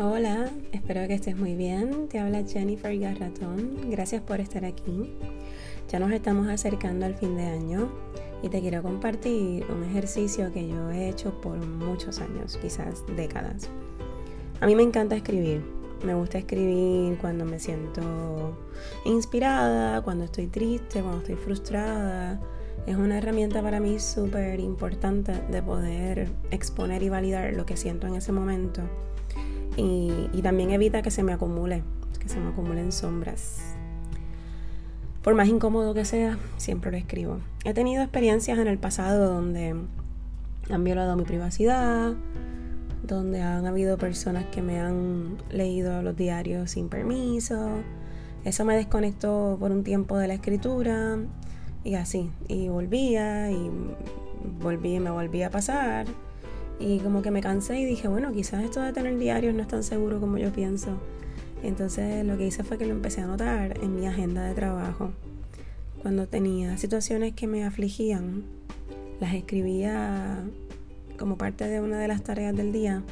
Hola, espero que estés muy bien. Te habla Jennifer Garratón. Gracias por estar aquí. Ya nos estamos acercando al fin de año y te quiero compartir un ejercicio que yo he hecho por muchos años, quizás décadas. A mí me encanta escribir. Me gusta escribir cuando me siento inspirada, cuando estoy triste, cuando estoy frustrada. Es una herramienta para mí súper importante de poder exponer y validar lo que siento en ese momento y, también evita que se me acumule, que se me acumulen sombras. Por más incómodo que sea, siempre lo escribo. He tenido experiencias en el pasado donde han violado mi privacidad, donde han habido personas que me han leído los diarios sin permiso. Eso me desconectó por un tiempo de la escritura y así. Y volvía y volví me volvía a pasar. Y como que me cansé y dije, bueno, quizás esto de tener diarios no es tan seguro como yo pienso. Entonces lo que hice fue que lo empecé a anotar en mi agenda de trabajo. Cuando tenía situaciones que me afligían, las escribía como parte de una de las tareas del día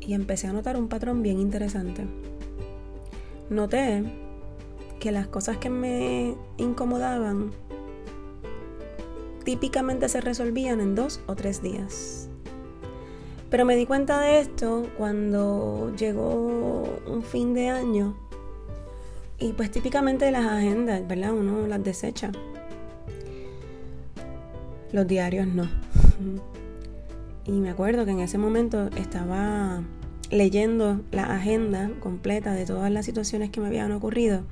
y empecé a notar un patrón bien interesante. Noté que las cosas que me incomodaban típicamente se resolvían en dos o tres días. Pero me di cuenta de esto cuando llegó un fin de año y pues típicamente las agendas, ¿verdad? Uno las desecha. Los diarios no. Y me acuerdo que en ese momento estaba leyendo la agenda completa de todas las situaciones que me habían ocurrido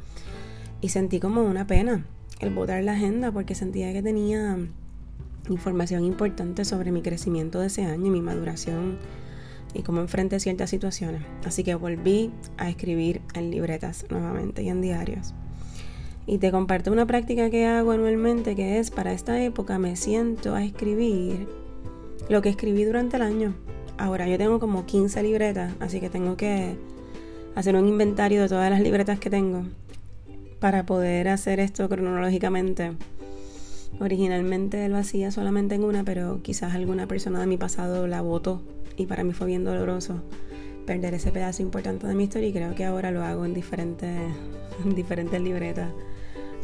y sentí como una pena el botar la agenda porque sentía que tenía información importante sobre mi crecimiento de ese año y mi maduración y cómo enfrenté ciertas situaciones. Así que volví a escribir en libretas nuevamente y en diarios. Y te comparto una práctica que hago anualmente que es para esta época me siento a escribir lo que escribí durante el año. Ahora yo tengo como 15 libretas, así que tengo que hacer un inventario de todas las libretas que tengo para poder hacer esto cronológicamente Originalmente lo hacía solamente en una, pero quizás alguna persona de mi pasado la votó y para mí fue bien doloroso perder ese pedazo importante de mi historia y creo que ahora lo hago en diferentes, en diferentes libretas,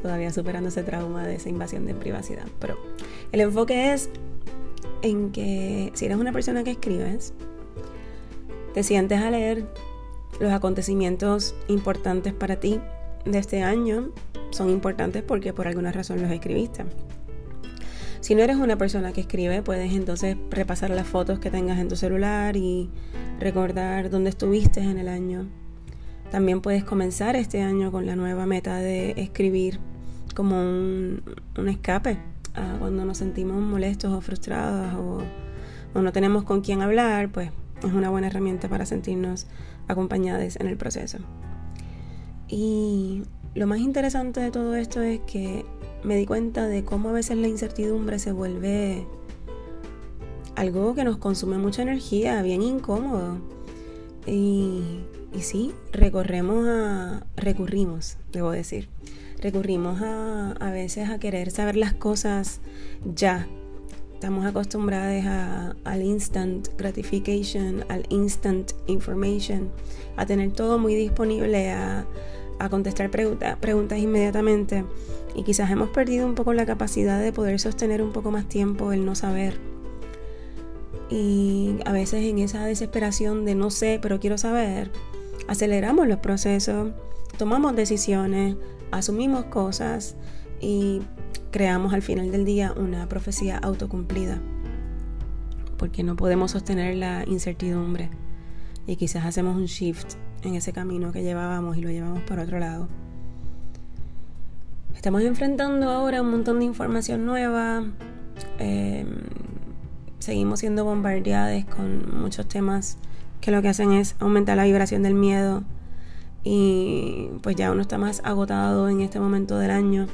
todavía superando ese trauma de esa invasión de privacidad. Pero el enfoque es en que si eres una persona que escribes, te sientes a leer los acontecimientos importantes para ti de este año, son importantes porque por alguna razón los escribiste. Si no eres una persona que escribe, puedes entonces repasar las fotos que tengas en tu celular y recordar dónde estuviste en el año. También puedes comenzar este año con la nueva meta de escribir como un, escape cuando nos sentimos molestos o frustrados o, o no tenemos con quién hablar, pues es una buena herramienta para sentirnos acompañados en el proceso. Y lo más interesante de todo esto es que me di cuenta de cómo a veces la incertidumbre se vuelve algo que nos consume mucha energía, bien incómodo. Y, y sí, recorremos a, recurrimos, debo decir, recurrimos a, a veces a querer saber las cosas ya. Estamos acostumbrados a, al instant gratification, al instant information, a tener todo muy disponible, a, a contestar preguntas inmediatamente y quizás hemos perdido un poco la capacidad de poder sostener un poco más tiempo el no saber. Y a veces en esa desesperación de no sé, pero quiero saber, aceleramos los procesos, tomamos decisiones, asumimos cosas y creamos al final del día una profecía autocumplida. Porque no podemos sostener la incertidumbre y quizás hacemos un shift en ese camino que llevábamos y lo llevamos por otro lado. Estamos enfrentando ahora un montón de información nueva. Em, seguimos siendo bombardeados con muchos temas que lo que hacen es aumentar la vibración del miedo. Y pues ya uno está más agotado en este momento del año.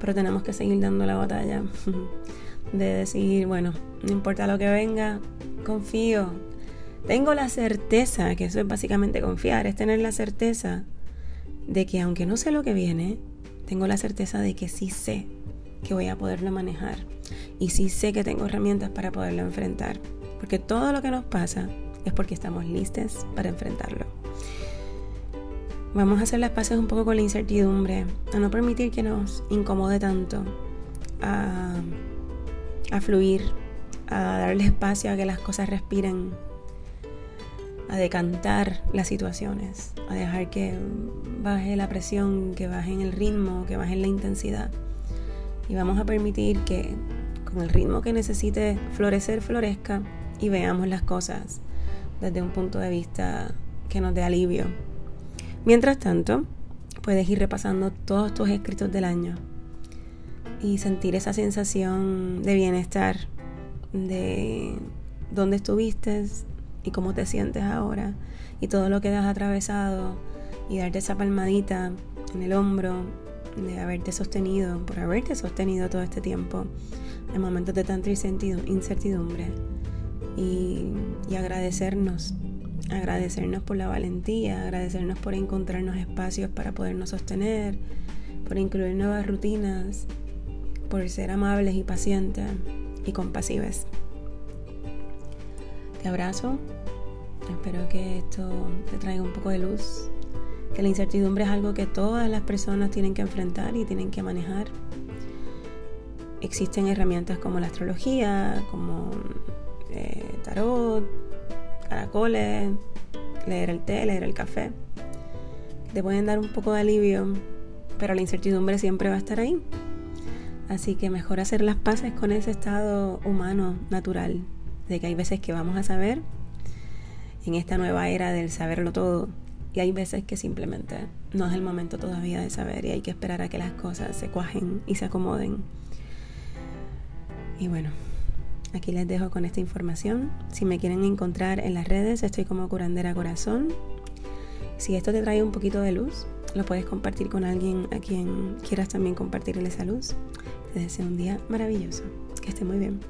Pero tenemos que seguir dando la batalla. de decir, bueno, no importa lo que venga, confío. Tengo la certeza, que eso es básicamente confiar, es tener la certeza de que aunque no sé lo que viene, tengo la certeza de que sí sé que voy a poderlo manejar y sí sé que tengo herramientas para poderlo enfrentar. Porque todo lo que nos pasa es porque estamos listos para enfrentarlo. Vamos a hacer las paces un poco con la incertidumbre, a no permitir que nos incomode tanto, a, a fluir, a darle espacio a que las cosas respiren, a decantar las situaciones, a dejar que baje la presión, que baje el ritmo, que baje la intensidad. Y vamos a permitir que con el ritmo que necesite florecer, florezca y veamos las cosas desde un punto de vista que nos dé alivio. Mientras tanto, puedes ir repasando todos tus escritos del año y sentir esa sensación de bienestar, de dónde estuviste y cómo te sientes ahora y todo lo que has atravesado y darte esa palmadita en el hombro de haberte sostenido, por haberte sostenido todo este tiempo en momentos de tanta incertidumbre y, y agradecernos, agradecernos por la valentía, agradecernos por encontrarnos espacios para podernos sostener, por incluir nuevas rutinas, por ser amables y pacientes y compasivas. Te abrazo, espero que esto te traiga un poco de luz, que la incertidumbre es algo que todas las personas tienen que enfrentar y tienen que manejar. Existen herramientas como la astrología, como eh, tarot, caracoles, leer el té, leer el café. Te pueden dar un poco de alivio, pero la incertidumbre siempre va a estar ahí. Así que mejor hacer las paces con ese estado humano, natural, de que hay veces que vamos a saber en esta nueva era del saberlo todo y hay veces que simplemente no es el momento todavía de saber y hay que esperar a que las cosas se cuajen y se acomoden. Y bueno, aquí les dejo con esta información. Si me quieren encontrar en las redes, estoy como curandera corazón. Si esto te trae un poquito de luz, lo puedes compartir con alguien a quien quieras también compartirle esa luz. Te deseo un día maravilloso. Que esté muy bien.